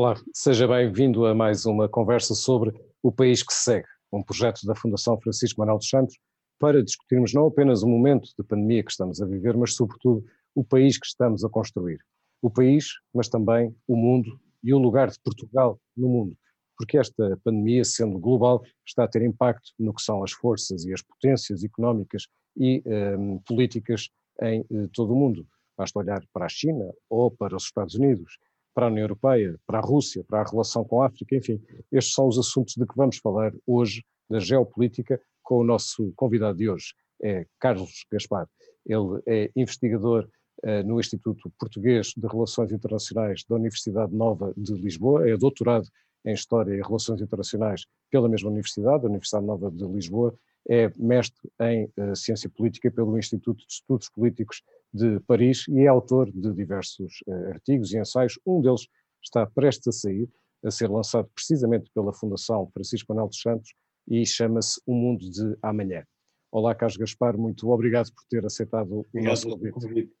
Olá, seja bem-vindo a mais uma conversa sobre o país que segue, um projeto da Fundação Francisco Manuel dos Santos para discutirmos não apenas o momento de pandemia que estamos a viver, mas sobretudo o país que estamos a construir. O país, mas também o mundo e o lugar de Portugal no mundo, porque esta pandemia, sendo global, está a ter impacto no que são as forças e as potências económicas e um, políticas em uh, todo o mundo. Basta olhar para a China ou para os Estados Unidos para a União Europeia, para a Rússia, para a relação com a África, enfim, estes são os assuntos de que vamos falar hoje, da geopolítica, com o nosso convidado de hoje, é Carlos Gaspar. Ele é investigador uh, no Instituto Português de Relações Internacionais da Universidade Nova de Lisboa, é doutorado em História e Relações Internacionais pela mesma universidade, a Universidade Nova de Lisboa, é mestre em uh, Ciência Política pelo Instituto de Estudos Políticos de Paris e é autor de diversos uh, artigos e ensaios. Um deles está prestes a sair, a ser lançado precisamente pela Fundação Francisco Manuel dos Santos e chama-se O Mundo de Amanhã. Olá, Carlos Gaspar, muito obrigado por ter aceitado o nosso convite.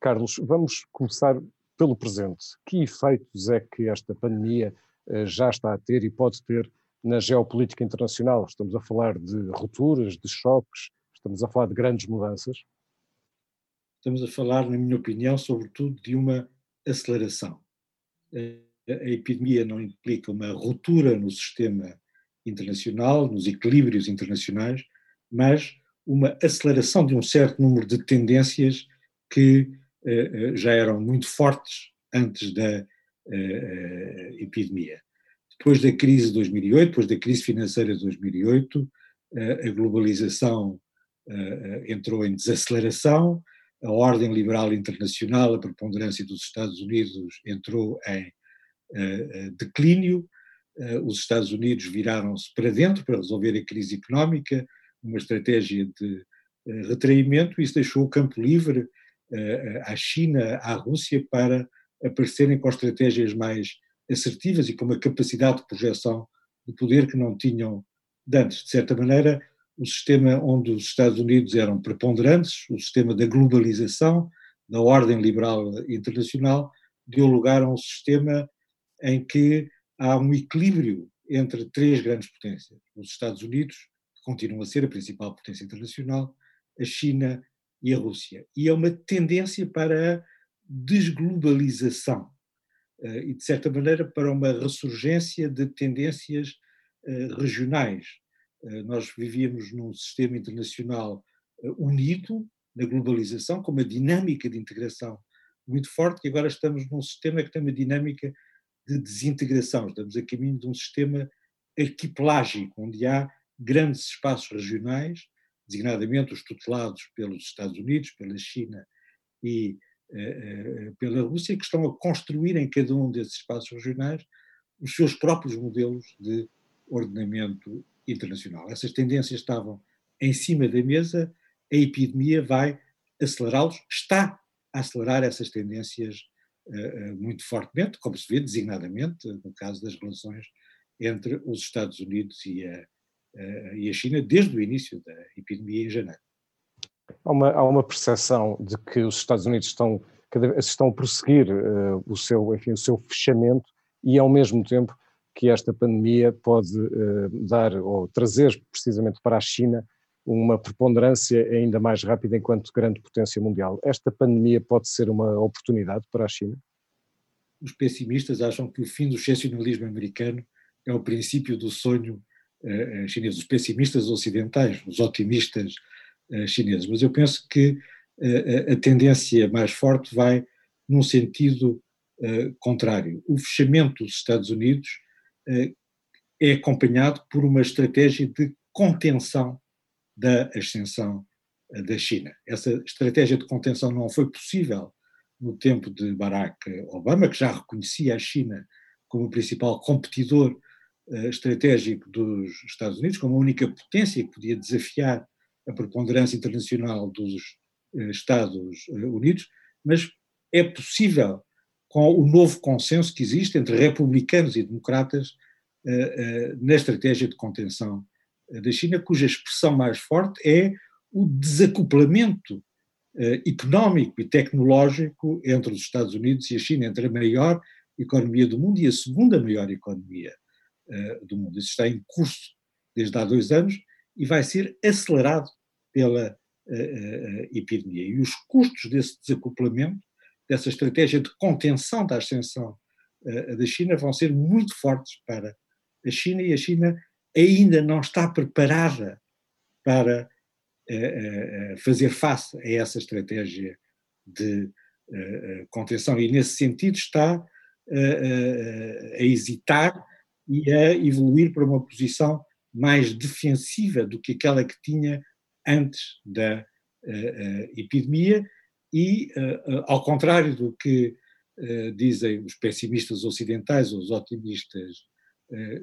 Carlos, vamos começar pelo presente. Que efeitos é que esta pandemia uh, já está a ter e pode ter na geopolítica internacional? Estamos a falar de rupturas, de choques, estamos a falar de grandes mudanças? estamos a falar, na minha opinião, sobretudo de uma aceleração. A epidemia não implica uma ruptura no sistema internacional, nos equilíbrios internacionais, mas uma aceleração de um certo número de tendências que uh, já eram muito fortes antes da uh, epidemia. Depois da crise de 2008, depois da crise financeira de 2008, uh, a globalização entrou em desaceleração, a ordem liberal internacional, a preponderância dos Estados Unidos entrou em declínio, os Estados Unidos viraram-se para dentro para resolver a crise económica, uma estratégia de retraimento, e isso deixou o campo livre à China, à Rússia, para aparecerem com estratégias mais assertivas e com uma capacidade de projeção de poder que não tinham antes. De certa maneira, o sistema onde os Estados Unidos eram preponderantes, o sistema da globalização, da ordem liberal internacional, deu lugar a um sistema em que há um equilíbrio entre três grandes potências: os Estados Unidos, que continuam a ser a principal potência internacional, a China e a Rússia. E é uma tendência para a desglobalização e, de certa maneira, para uma ressurgência de tendências eh, regionais, eh, nós vivíamos num sistema internacional eh, unido na globalização, com uma dinâmica de integração muito forte, e agora estamos num sistema que tem uma dinâmica de desintegração. Estamos a caminho de um sistema arquipelágico, onde há grandes espaços regionais, designadamente os tutelados pelos Estados Unidos, pela China e pela Rússia, que estão a construir em cada um desses espaços regionais os seus próprios modelos de ordenamento internacional. Essas tendências estavam em cima da mesa, a epidemia vai acelerá-los, está a acelerar essas tendências uh, muito fortemente, como se vê designadamente no caso das relações entre os Estados Unidos e a, e a China, desde o início da epidemia em janeiro. Há uma, há uma percepção de que os Estados Unidos estão, estão a prosseguir uh, o, seu, enfim, o seu fechamento e, ao mesmo tempo, que esta pandemia pode uh, dar ou trazer precisamente para a China uma preponderância ainda mais rápida enquanto grande potência mundial. Esta pandemia pode ser uma oportunidade para a China? Os pessimistas acham que o fim do excepcionalismo americano é o princípio do sonho uh, chinês. Os pessimistas ocidentais, os otimistas chineses. Mas eu penso que uh, a tendência mais forte vai num sentido contrário. O fechamento dos Estados Unidos eh, é acompanhado por uma estratégia de contenção da ascensão eh, da China. Essa estratégia de contenção não foi possível no tempo de Barack Obama, que já reconhecia a China como o principal competidor estratégico dos Estados Unidos, como a única potência que podia desafiar a preponderância internacional dos uh, Estados Unidos, mas é possível com o novo consenso que existe entre republicanos e democratas uh, na estratégia de contenção eh, da China, cuja expressão mais forte é o desacoplamento económico e tecnológico entre os Estados Unidos e a China, entre a maior economia do mundo e a segunda maior economia do mundo. Isso está em curso desde há dois anos e vai ser acelerado pela epidemia. E os custos desse desacoplamento, dessa estratégia de contenção da ascensão da China, vão ser muito fortes para a China e a China ainda não está preparada para fazer face a essa estratégia de contenção e nesse sentido está a hesitar e a evoluir para uma posição mais defensiva do que aquela que tinha antes da epidemia e ao contrário do que dizem os pessimistas ocidentais ou os otimistas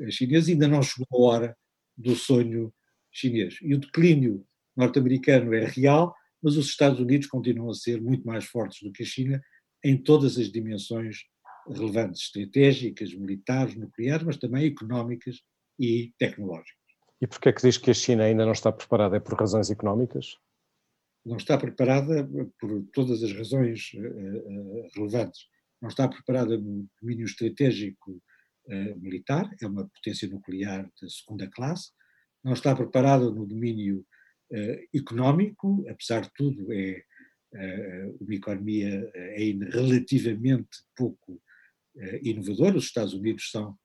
chineses ainda não chegou a hora do sonho chinês e o declínio norte-americano é real, mas os Estados Unidos continuam a ser muito mais fortes do que a China em todas as dimensões relevantes, estratégicas, militares, nucleares, mas também económicas e tecnológicas. E porquê é que diz que a China ainda não está preparada? É por razões económicas? Não está preparada por todas as razões uh, relevantes. Não está preparada no domínio estratégico uh, militar, é uma potência nuclear de segunda classe. Não está preparada no domínio uh, económico, apesar de tudo, é uma economia ainda relativamente pouco inovadora. Os Estados Unidos são,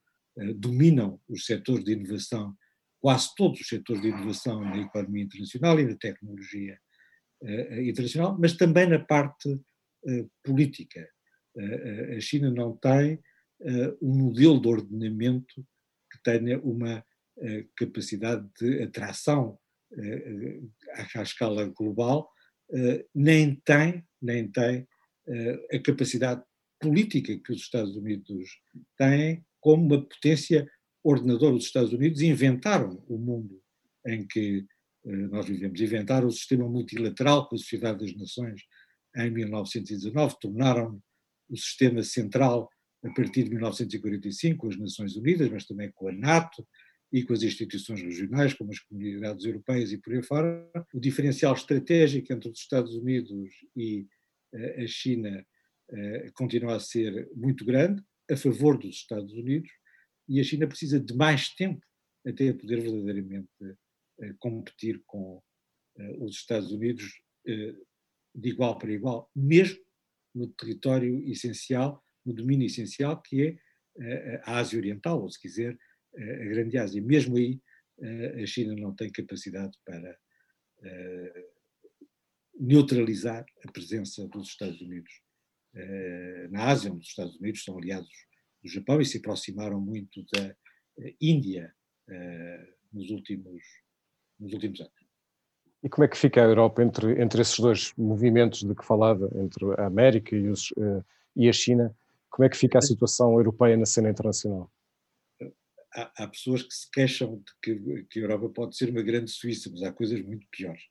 dominam os setores de inovação, quase todos os setores de inovação na economia internacional e na tecnologia internacional, mas também na parte política. a China não tem um modelo de ordenamento que tenha uma capacidade de atração eh, à escala global, eh, nem tem, nem tem eh, a capacidade política que os Estados Unidos têm como uma potência ordenadora. Os Estados Unidos inventaram o mundo em que nós vivemos, inventaram o sistema multilateral com a Sociedade das Nações em 1919, tornaram o sistema central a partir de 1945 com as Nações Unidas, mas também com a NATO, e com as instituições regionais, como as comunidades europeias e por aí fora, o diferencial estratégico entre os Estados Unidos e uh, a China uh, continua a ser muito grande, a favor dos Estados Unidos, e a China precisa de mais tempo até poder verdadeiramente uh, competir com os Estados Unidos de igual para igual, mesmo no território essencial, no domínio essencial que é a Ásia Oriental, ou se quiser, a Grande Ásia. Mesmo aí, a China não tem capacidade para neutralizar a presença dos Estados Unidos na Ásia, onde os Estados Unidos são aliados do Japão e se aproximaram muito da Índia nos últimos, nos últimos anos. E como é que fica a Europa entre, entre esses dois movimentos de que falava, entre a América e, os, e a China? Como é que fica a situação europeia na cena internacional? há, há, pessoas que se queixam de que, que, a Europa pode ser uma grande Suíça, mas há coisas muito piores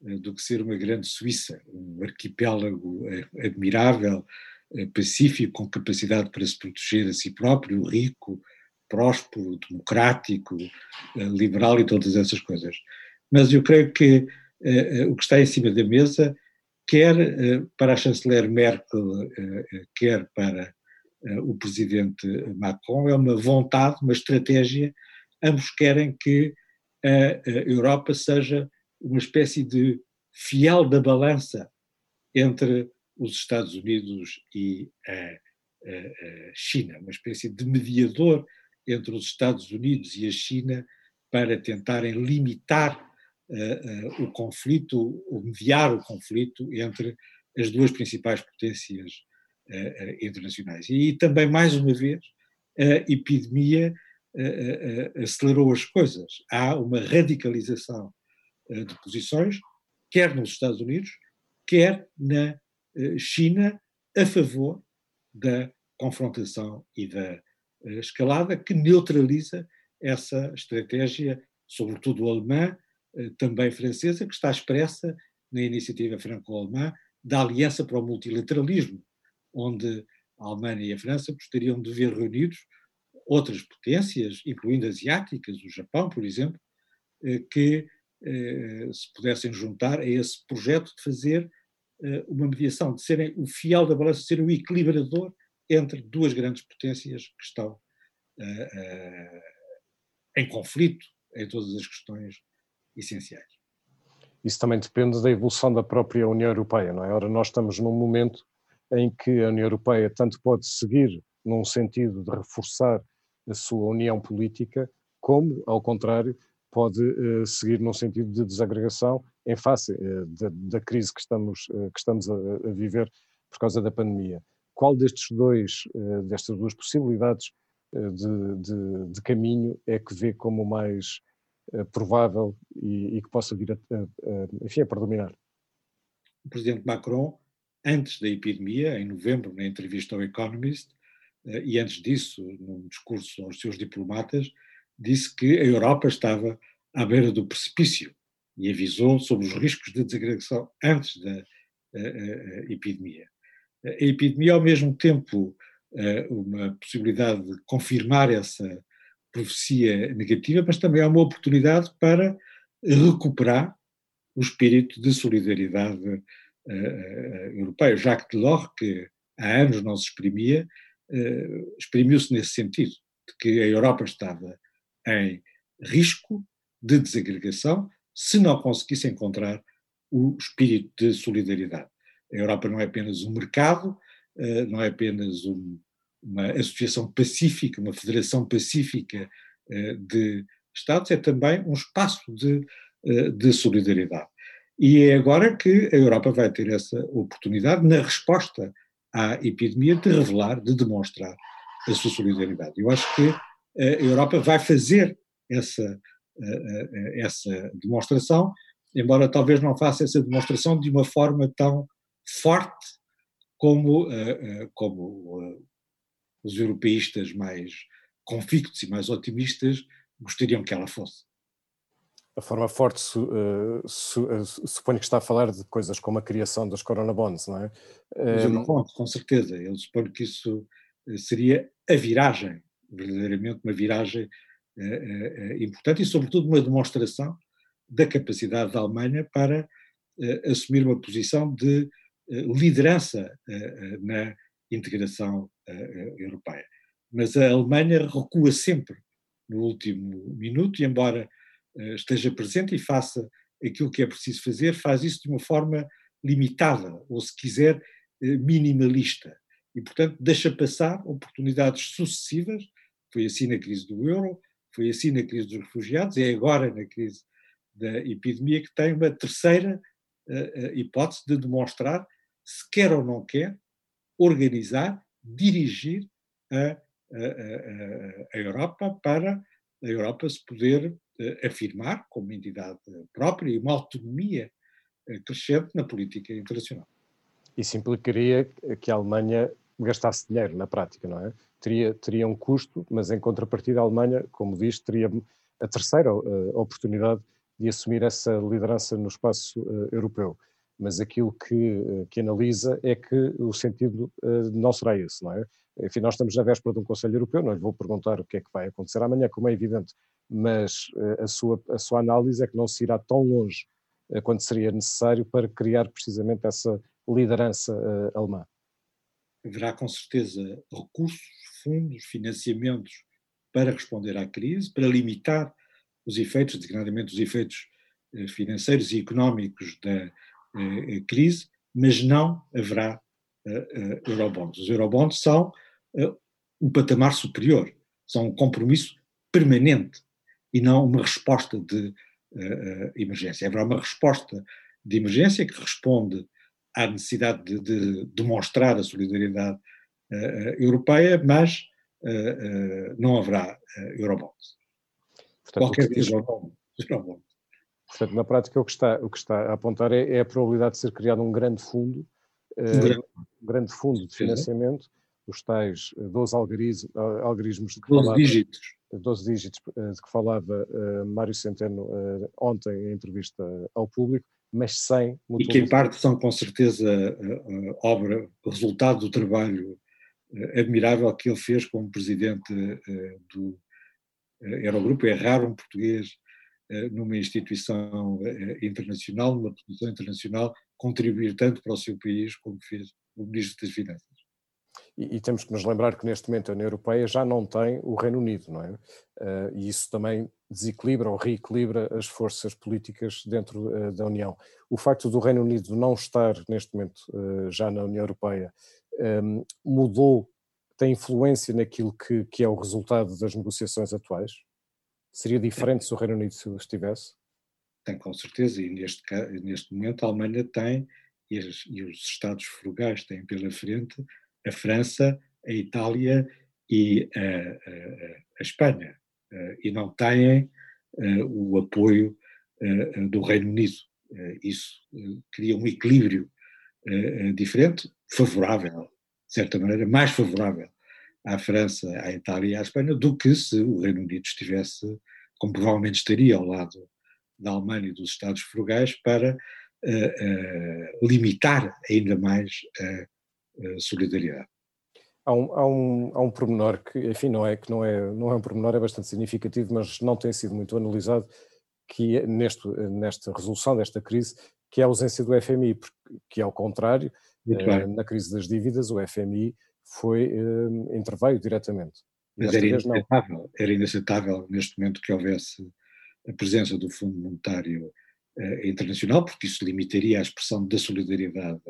do que ser uma grande Suíça, um arquipélago admirável, pacífico, com capacidade para se proteger a si próprio, rico, próspero, democrático, liberal e todas essas coisas. Mas eu creio que o que está em cima da mesa, quer para a chanceler Merkel, quer para eh, o presidente Macron, é uma vontade, uma estratégia. Ambos querem que a Europa seja uma espécie de fiel da balança entre os Estados Unidos e a, China, uma espécie de mediador entre os Estados Unidos e a China para tentarem limitar uh, uh, o conflito, ou mediar o conflito entre as duas principais potências uh, internacionais. E também, mais uma vez, a epidemia acelerou as coisas. Há uma radicalização de posições, quer nos Estados Unidos, quer na China, a favor da confrontação e da escalada, que neutraliza essa estratégia, sobretudo alemã, também francesa, que está expressa na iniciativa franco-alemã da Aliança para o Multilateralismo, onde a Alemanha e a França gostariam de ver reunidos outras potências, incluindo asiáticas, o Japão, por exemplo, eh, que eh, se pudessem juntar a esse projeto de fazer eh, uma mediação, de serem o fiel da balança, de serem o equilibrador entre duas grandes potências que estão em conflito em todas as questões essenciais. Isso também depende da evolução da própria União Europeia, não é? Ora, nós estamos num momento em que a União Europeia tanto pode seguir num sentido de reforçar a sua união política, como, ao contrário, pode uh, seguir num sentido de desagregação em face uh, da, da, crise que estamos, uh, que estamos a, a, viver por causa da pandemia. Qual destes dois, destas duas possibilidades de, de, de, caminho é que vê como mais provável e, e, que possa vir a, a, enfim, a predominar? O presidente Macron, antes da epidemia, em novembro, na entrevista ao Economist, e antes disso, num discurso aos seus diplomatas, disse que a Europa estava à beira do precipício e avisou sobre os riscos de desagregação antes da epidemia. A epidemia, ao mesmo tempo, uma possibilidade de confirmar essa profecia negativa, mas também é uma oportunidade para recuperar o espírito de solidariedade europeia. Jacques Delors, que há anos não se exprimia, exprimiu-se nesse sentido, de que a Europa estava em risco de desagregação se não conseguisse encontrar o espírito de solidariedade. A Europa não é apenas um mercado, eh, não é apenas um, uma associação pacífica, uma federação pacífica eh, de Estados, é também um espaço de, eh, de solidariedade. E é agora que a Europa vai ter essa oportunidade, na resposta à epidemia, de revelar, de demonstrar a sua solidariedade. Eu acho que a Europa vai fazer essa, essa demonstração, embora talvez não faça essa demonstração de uma forma tão forte como, como os europeístas mais convictos e mais otimistas gostariam que ela fosse. A forma forte su, uh, su, uh, suponho que está a falar de coisas como a criação das Corona Bonds, não é? Os Eurobonds, com certeza. Eu suponho que isso seria a viragem verdadeiramente uma viragem uh, uh, importante e, sobretudo, uma demonstração da capacidade da Alemanha para assumir uma posição de liderança na integração europeia. Mas a Alemanha recua sempre no último minuto e, embora esteja presente e faça aquilo que é preciso fazer, faz isso de uma forma limitada, ou se quiser, minimalista. E, portanto, deixa passar oportunidades sucessivas foi assim na crise do euro, foi assim na crise dos refugiados, é agora na crise da epidemia que tem uma terceira uh, hipótese de demonstrar se quer ou não quer organizar, dirigir a, a, a, a Europa para a Europa se poder uh, afirmar como entidade própria e uma autonomia uh, crescente na política internacional. Isso implicaria que a Alemanha gastasse dinheiro na prática, não é? teria, teria um custo, mas em contrapartida a Alemanha, como diz, teria a terceira uh, oportunidade de assumir essa liderança no espaço uh, europeu. Mas aquilo que, uh, que analisa é que o sentido não será esse, não é? Enfim, nós estamos na véspera de um Conselho Europeu, não lhe vou perguntar o que é que vai acontecer amanhã, como é evidente, mas a, sua, a sua análise é que não se irá tão longe quanto seria necessário para criar precisamente essa liderança alemã. Haverá com certeza recursos fundos, financiamentos para responder à crise, para limitar os efeitos, designadamente os efeitos eh, financeiros e económicos da eh, eh, crise, mas não haverá eurobonds. Os eurobonds são um patamar superior, são um compromisso permanente e não uma resposta de emergência. Haverá uma resposta de emergência que responde à necessidade de, de demonstrar a solidariedade uh, europeia, mas uh, não haverá Eurobonds. Portanto, Qualquer que seja o Eurobond. Portanto, na prática, o que está, o que está a apontar é, é a probabilidade de ser criado um grande fundo, um grande, um grande fundo de financiamento, os tais 12 algarismos, algarismos de que 12 falava, dígitos. 12 dígitos de que falava Mário Centeno ontem em entrevista ao público, mas sem E que em parte são com certeza uh, obra, resultado do trabalho uh, admirável que ele fez como presidente do Eurogrupo. É raro um português numa instituição internacional, numa posição internacional, contribuir tanto para o seu país como fez o Ministro das Finanças. E, e, temos que nos lembrar que neste momento a União Europeia já não tem o Reino Unido, não é? Uh, e isso também desequilibra ou reequilibra as forças políticas dentro uh, da União. O facto do Reino Unido não estar neste momento uh, já na União Europeia um, mudou, tem influência naquilo que, que, é o resultado das negociações atuais? Seria diferente se o Reino Unido estivesse? Tem, com certeza, e neste, neste momento a Alemanha tem, e, as, e os Estados frugais têm pela frente, a França, a Itália e a, a, a Espanha, eh, e não têm eh, o apoio eh, do Reino Unido. Isso cria um equilíbrio diferente, favorável, de certa maneira, mais favorável à França, à Itália e à Espanha do que se o Reino Unido estivesse, como provavelmente estaria ao lado da Alemanha e dos Estados frugais, para limitar ainda mais a solidariedade. Há um, há, um, há um pormenor que, enfim, não é, que não é, não é um pormenor, é bastante significativo, mas não tem sido muito analisado, que é neste, nesta resolução desta crise, que é a ausência do FMI, que ao contrário, eh, na crise das dívidas, o FMI foi, eh, interveio diretamente. Mas era inaceitável, era inaceitável neste momento que houvesse a presença do Fundo Monetário eh, Internacional, porque isso limitaria a expressão da solidariedade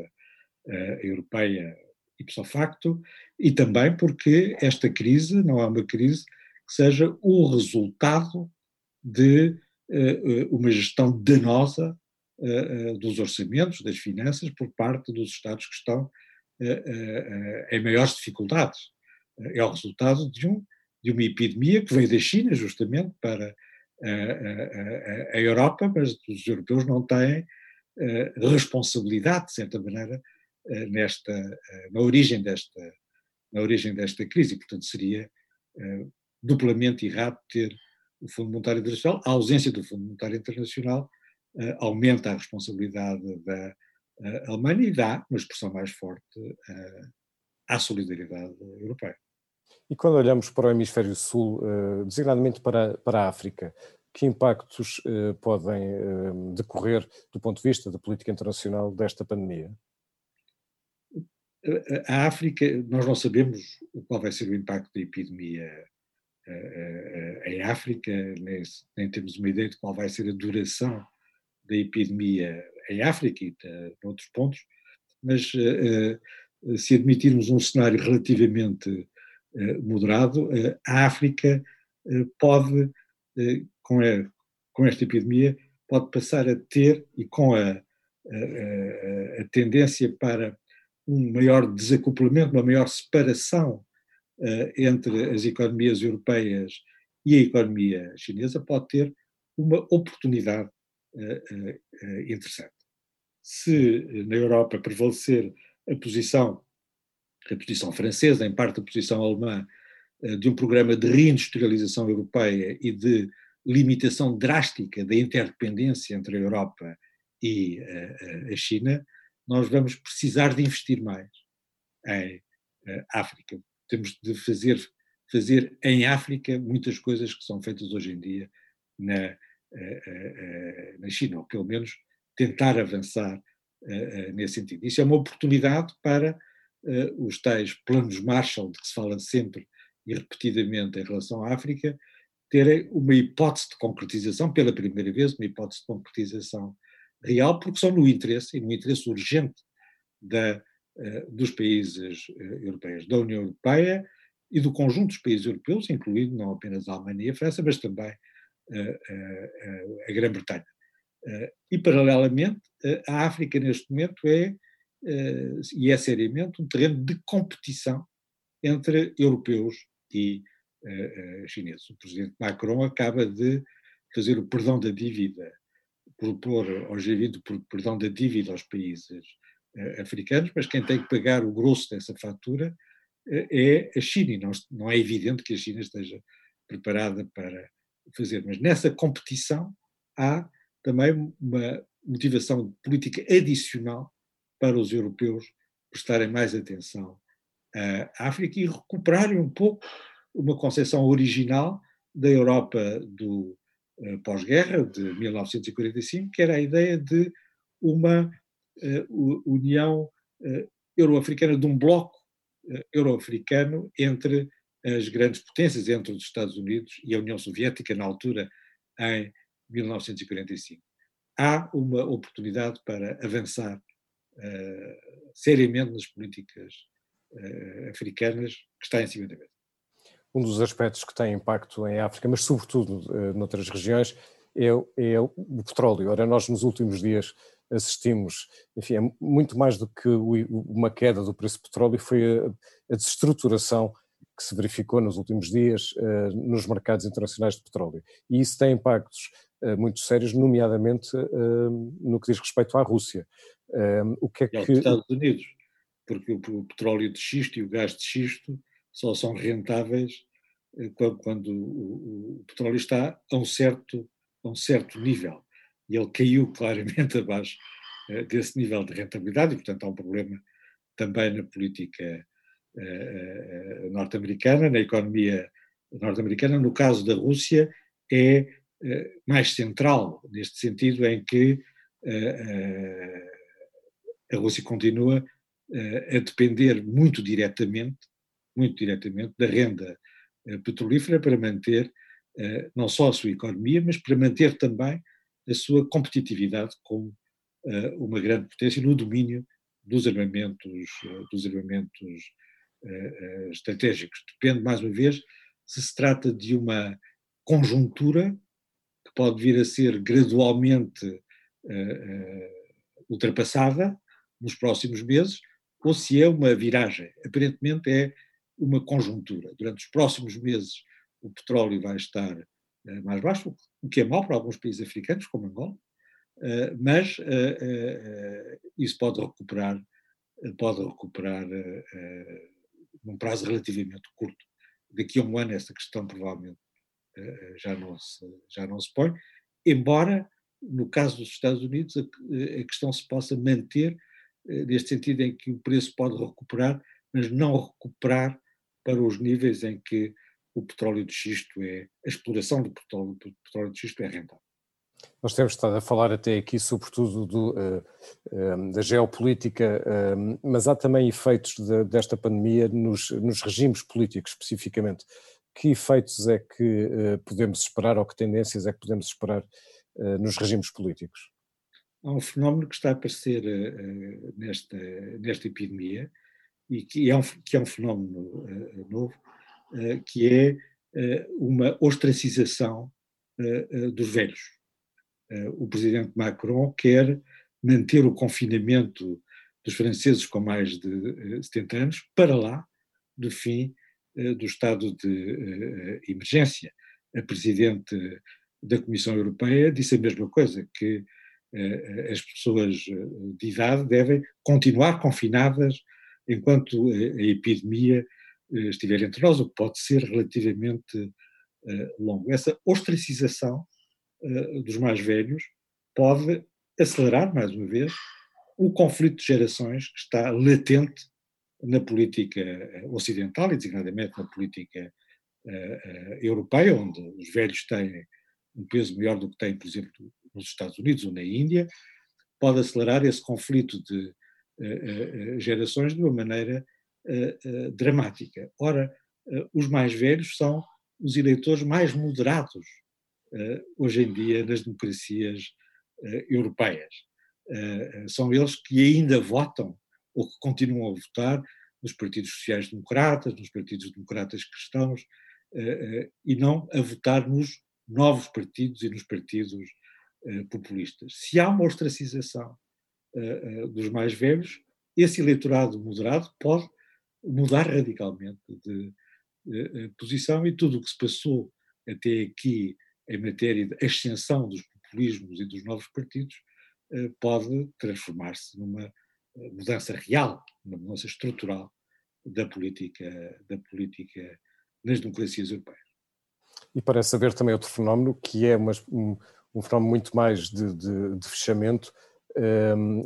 uh, europeia ipso facto, e também porque esta crise não é uma crise que seja o resultado de uh, uma gestão danosa uh, dos orçamentos, das finanças, por parte dos Estados que estão em maiores dificuldades. É o resultado de, um, de uma epidemia que veio da China, justamente, para a, Europa, mas os europeus não têm responsabilidade, de certa maneira, nesta, eh, na origem desta, na origem desta crise. Portanto, seria eh, duplamente errado ter o Fundo Monetário Internacional. A ausência do Fundo Monetário Internacional aumenta a responsabilidade da Alemanha e dá uma expressão mais forte à solidariedade europeia. E quando olhamos para o hemisfério sul, designadamente para, para a África, que impactos podem decorrer do ponto de vista da política internacional desta pandemia? A África, nós não sabemos qual vai ser o impacto da epidemia em África, nem, nem, temos uma ideia de qual vai ser a duração da epidemia em África e em outros pontos, mas se admitirmos um cenário relativamente moderado, a África pode, com, a, com esta epidemia, pode passar a ter, e com a, a, a tendência para um maior desacoplamento, uma maior separação uh, entre as economias europeias e a economia chinesa, pode ter uma oportunidade uh, interessante. Se na Europa prevalecer a posição, a posição francesa, em parte a posição alemã, de um programa de reindustrialização europeia e de limitação drástica da interdependência entre a Europa e a China, nós vamos precisar de investir mais em uh, África. Temos de fazer, fazer em África muitas coisas que são feitas hoje em dia na, uh, uh, na China, ou pelo menos tentar avançar nesse sentido. Isso é uma oportunidade para os tais planos Marshall, de que se fala sempre e repetidamente em relação à África, terem uma hipótese de concretização, pela primeira vez, uma hipótese de concretização real, porque são no interesse, e no interesse urgente da, uh, dos países uh, europeus, da União Europeia e do conjunto dos países europeus, incluindo não apenas a Alemanha e a França, mas também uh, a Grã-Bretanha. e, paralelamente, a África, neste momento, é, e é seriamente, um terreno de competição entre europeus e chineses. O presidente Macron acaba de fazer o perdão da dívida propor ao G20 por perdão da dívida aos países uh, africanos, mas quem tem que pagar o grosso dessa fatura uh, é a China, e não, não é evidente que a China esteja preparada para fazer. Mas nessa competição há também uma motivação política adicional para os europeus prestarem mais atenção à África e recuperarem um pouco uma concepção original da Europa do pós-guerra, de 1945, que era a ideia de uma uh, União uh, Euro-Africana, de um bloco euro-africano entre as grandes potências, entre os Estados Unidos e a União Soviética, na altura, em 1945. Há uma oportunidade para avançar uh, seriamente nas políticas uh, africanas que está em cima da mesa. Um dos aspectos que tem impacto em África, mas sobretudo uh, noutras regiões, é, é, o petróleo. Ora, nós nos últimos dias assistimos, enfim, é muito mais do que uma queda do preço do petróleo, foi a, a destruturação que se verificou nos últimos dias uh, nos mercados internacionais de petróleo. E isso tem impactos uh, muito sérios, nomeadamente uh, no que diz respeito à Rússia. o que é que... E Estados Unidos, porque o, petróleo de xisto e o gás de xisto só são rentáveis quando, quando o, o, petróleo está a um certo, a um certo nível. E ele caiu claramente abaixo desse nível de rentabilidade e, portanto, há um problema também na política eh, eh, norte-americana, na economia norte-americana. No caso da Rússia, é eh, mais central, neste sentido em que a Rússia continua a depender muito diretamente, muito diretamente da renda petrolífera para manter não só a sua economia, mas para manter também a sua competitividade como uma grande potência no domínio dos armamentos, dos armamentos eh, eh, estratégicos. Depende, mais uma vez, se se trata de uma conjuntura que pode vir a ser gradualmente eh, ultrapassada nos próximos meses, ou se é uma viragem. Aparentemente é uma conjuntura. Durante os próximos meses o petróleo vai estar mais baixo, o que é mau para alguns países africanos, como Angola, mas isso pode recuperar, pode recuperar num prazo relativamente curto. Daqui a um ano essa questão provavelmente eh, já não se, já não se põe, embora no caso dos Estados Unidos a, a questão se possa manter eh, neste sentido em que o preço pode recuperar, mas não recuperar para os níveis em que o petróleo de xisto é, a exploração do petróleo, do petróleo de xisto é rentável. Nós temos estado a falar até aqui, sobretudo, do, uh, uh, da geopolítica, uh, mas há também efeitos de, desta pandemia nos, nos, regimes políticos, especificamente. Que efeitos é que podemos esperar, ou que tendências é que podemos esperar nos regimes políticos? Há um fenómeno que está a aparecer nesta, nesta epidemia, e que é um, que é um fenómeno novo, que é uma ostracização dos velhos eh, o presidente Macron quer manter o confinamento dos franceses com mais de 70 eh, anos para lá do fim eh, do estado de emergência. A presidente da Comissão Europeia disse a mesma coisa, que as pessoas de idade devem continuar confinadas enquanto a epidemia estiver entre nós, o que pode ser relativamente longo. Essa ostracização uh, dos mais velhos pode acelerar, mais uma vez, o conflito de gerações que está latente na política eh, ocidental e, designadamente, na política europeia, onde os velhos têm um peso maior do que têm, por exemplo, nos Estados Unidos ou na Índia, pode acelerar esse conflito de gerações de uma maneira dramática. Ora, os mais velhos são os eleitores mais moderados eh, hoje em dia nas democracias eh, europeias. Eh, são eles que ainda votam ou que continuam a votar nos partidos sociais-democratas, nos partidos democratas cristãos, e não a votar nos novos partidos e nos partidos populistas. Se há uma ostracização dos mais velhos, esse eleitorado moderado pode mudar radicalmente de, posição e tudo o que se passou até aqui em matéria de ascensão dos populismos e dos novos partidos, eh, pode transformar-se numa eh, mudança real, uma mudança estrutural da política, da política nas democracias europeias. E parece haver também outro fenómeno, que é uma, um, um, fenómeno muito mais de, de, fechamento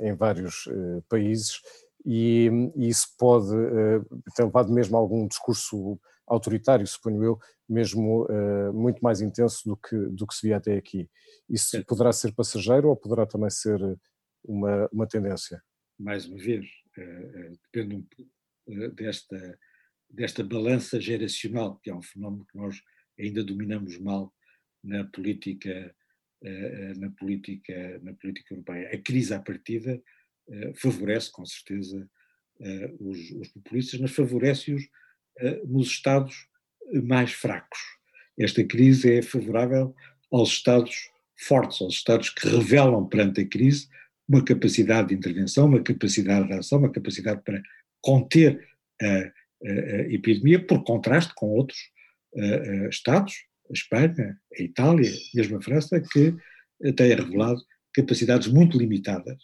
em vários uh, países, e, e, isso pode uh, ter levado mesmo a algum discurso autoritário, suponho eu, mesmo uh, muito mais intenso do que, do que se via até aqui. Isso poderá ser passageiro ou poderá também ser uma, uma tendência? Mais uma vez, uh, depende, um, desta, desta balança geracional, que é um fenómeno que nós ainda dominamos mal na política, na política, na política europeia. A crise à partida favorece, com certeza, os, os populistas, mas favorece-os nos Estados mais fracos. Esta crise é favorável aos Estados fortes, aos Estados que revelam perante a crise uma capacidade de intervenção, uma capacidade de ação, uma capacidade para conter a, a, a epidemia, por contraste com outros a, Estados, a Espanha, a Itália, mesmo a França, que têm revelado capacidades muito limitadas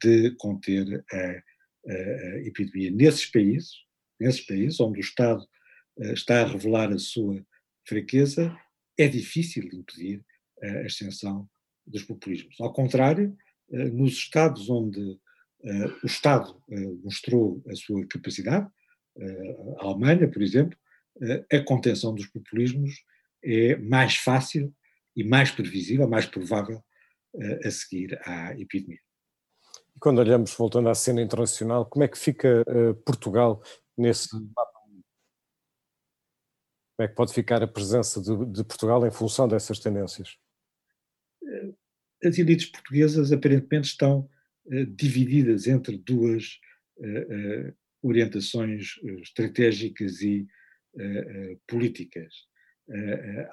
de conter a, epidemia. Nesses países, nesses países onde o Estado está a revelar a sua fraqueza, é difícil impedir a ascensão dos populismos. Ao contrário, eh, nos Estados onde eh, o Estado eh, mostrou a sua capacidade, a Alemanha, por exemplo, a contenção dos populismos é mais fácil e mais previsível, mais provável a seguir à epidemia. E quando olhamos, voltando à cena internacional, como é que fica Portugal nesse mapa? Como é que pode ficar a presença de, de Portugal em função dessas tendências? as elites portuguesas aparentemente estão uh, divididas entre duas uh, uh, orientações estratégicas e políticas.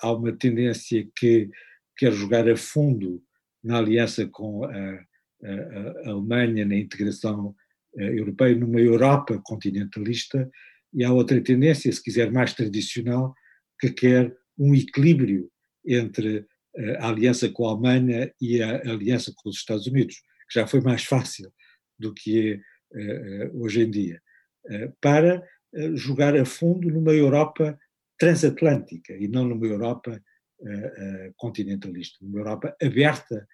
Há uma tendência que quer jogar a fundo na aliança com a, a, a Alemanha, na integração europeia, numa Europa continentalista, e há outra tendência, se quiser, mais tradicional, que quer um equilíbrio entre a aliança com a Alemanha e a aliança com os Estados Unidos, que já foi mais fácil do que é eh, hoje em dia, eh, para eh, jogar a fundo numa Europa transatlântica e não numa Europa continentalista, numa Europa aberta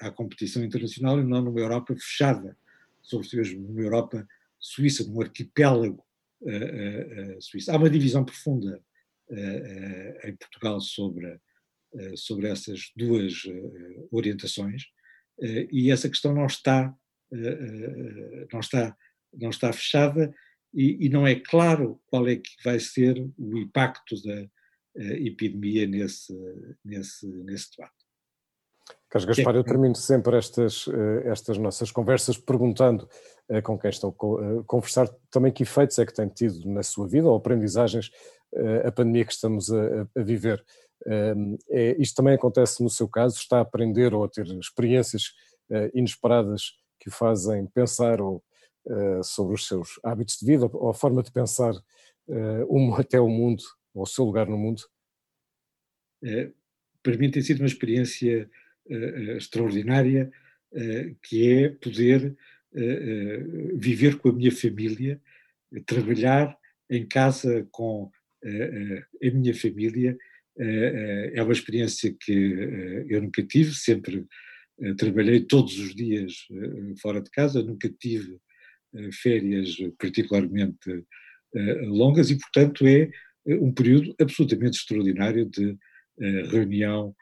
à competição internacional e não numa Europa fechada, sobretudo numa Europa suíça, num arquipélago suíço. Há uma divisão profunda em Portugal sobre eh, sobre essas duas eh, orientações eh, e essa questão não está não está não está fechada e, e, não é claro qual é que vai ser o impacto da epidemia nesse nesse nesse debate. Carlos Gaspar, eu termino sempre estas, estas nossas conversas perguntando com quem estou a conversar também que efeitos é que tem tido na sua vida ou aprendizagens a pandemia que estamos a, a viver. É, isto também acontece no seu caso, está a aprender ou a ter experiências inesperadas que o fazem pensar ou, sobre os seus hábitos de vida ou a forma de pensar um, até o mundo, ou o seu lugar no mundo? É, para mim tem sido uma experiência extraordinária, que é poder viver com a minha família, trabalhar em casa com a minha família é, uma experiência que eh, eu nunca tive, sempre eh, trabalhei todos os dias eh, fora de casa, nunca tive férias particularmente longas e, portanto, é um período absolutamente extraordinário de reunião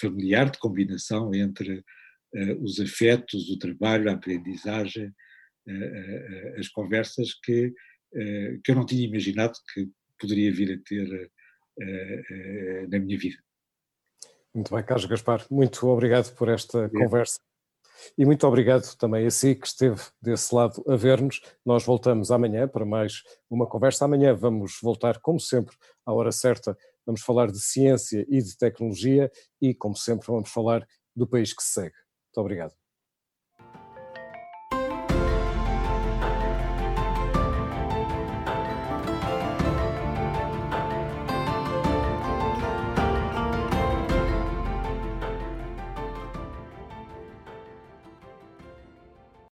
familiar, de combinação entre os afetos, o trabalho, a aprendizagem, as conversas que, que eu não tinha imaginado que poderia vir a ter eh, eh, na minha vida. Muito bem, Carlos Gaspar, muito obrigado por esta conversa. E muito obrigado também a si que esteve desse lado a ver-nos. Nós voltamos amanhã para mais uma conversa. Amanhã vamos voltar, como sempre, à hora certa. Vamos falar de ciência e de tecnologia e, como sempre, vamos falar do país que se segue. Muito obrigado.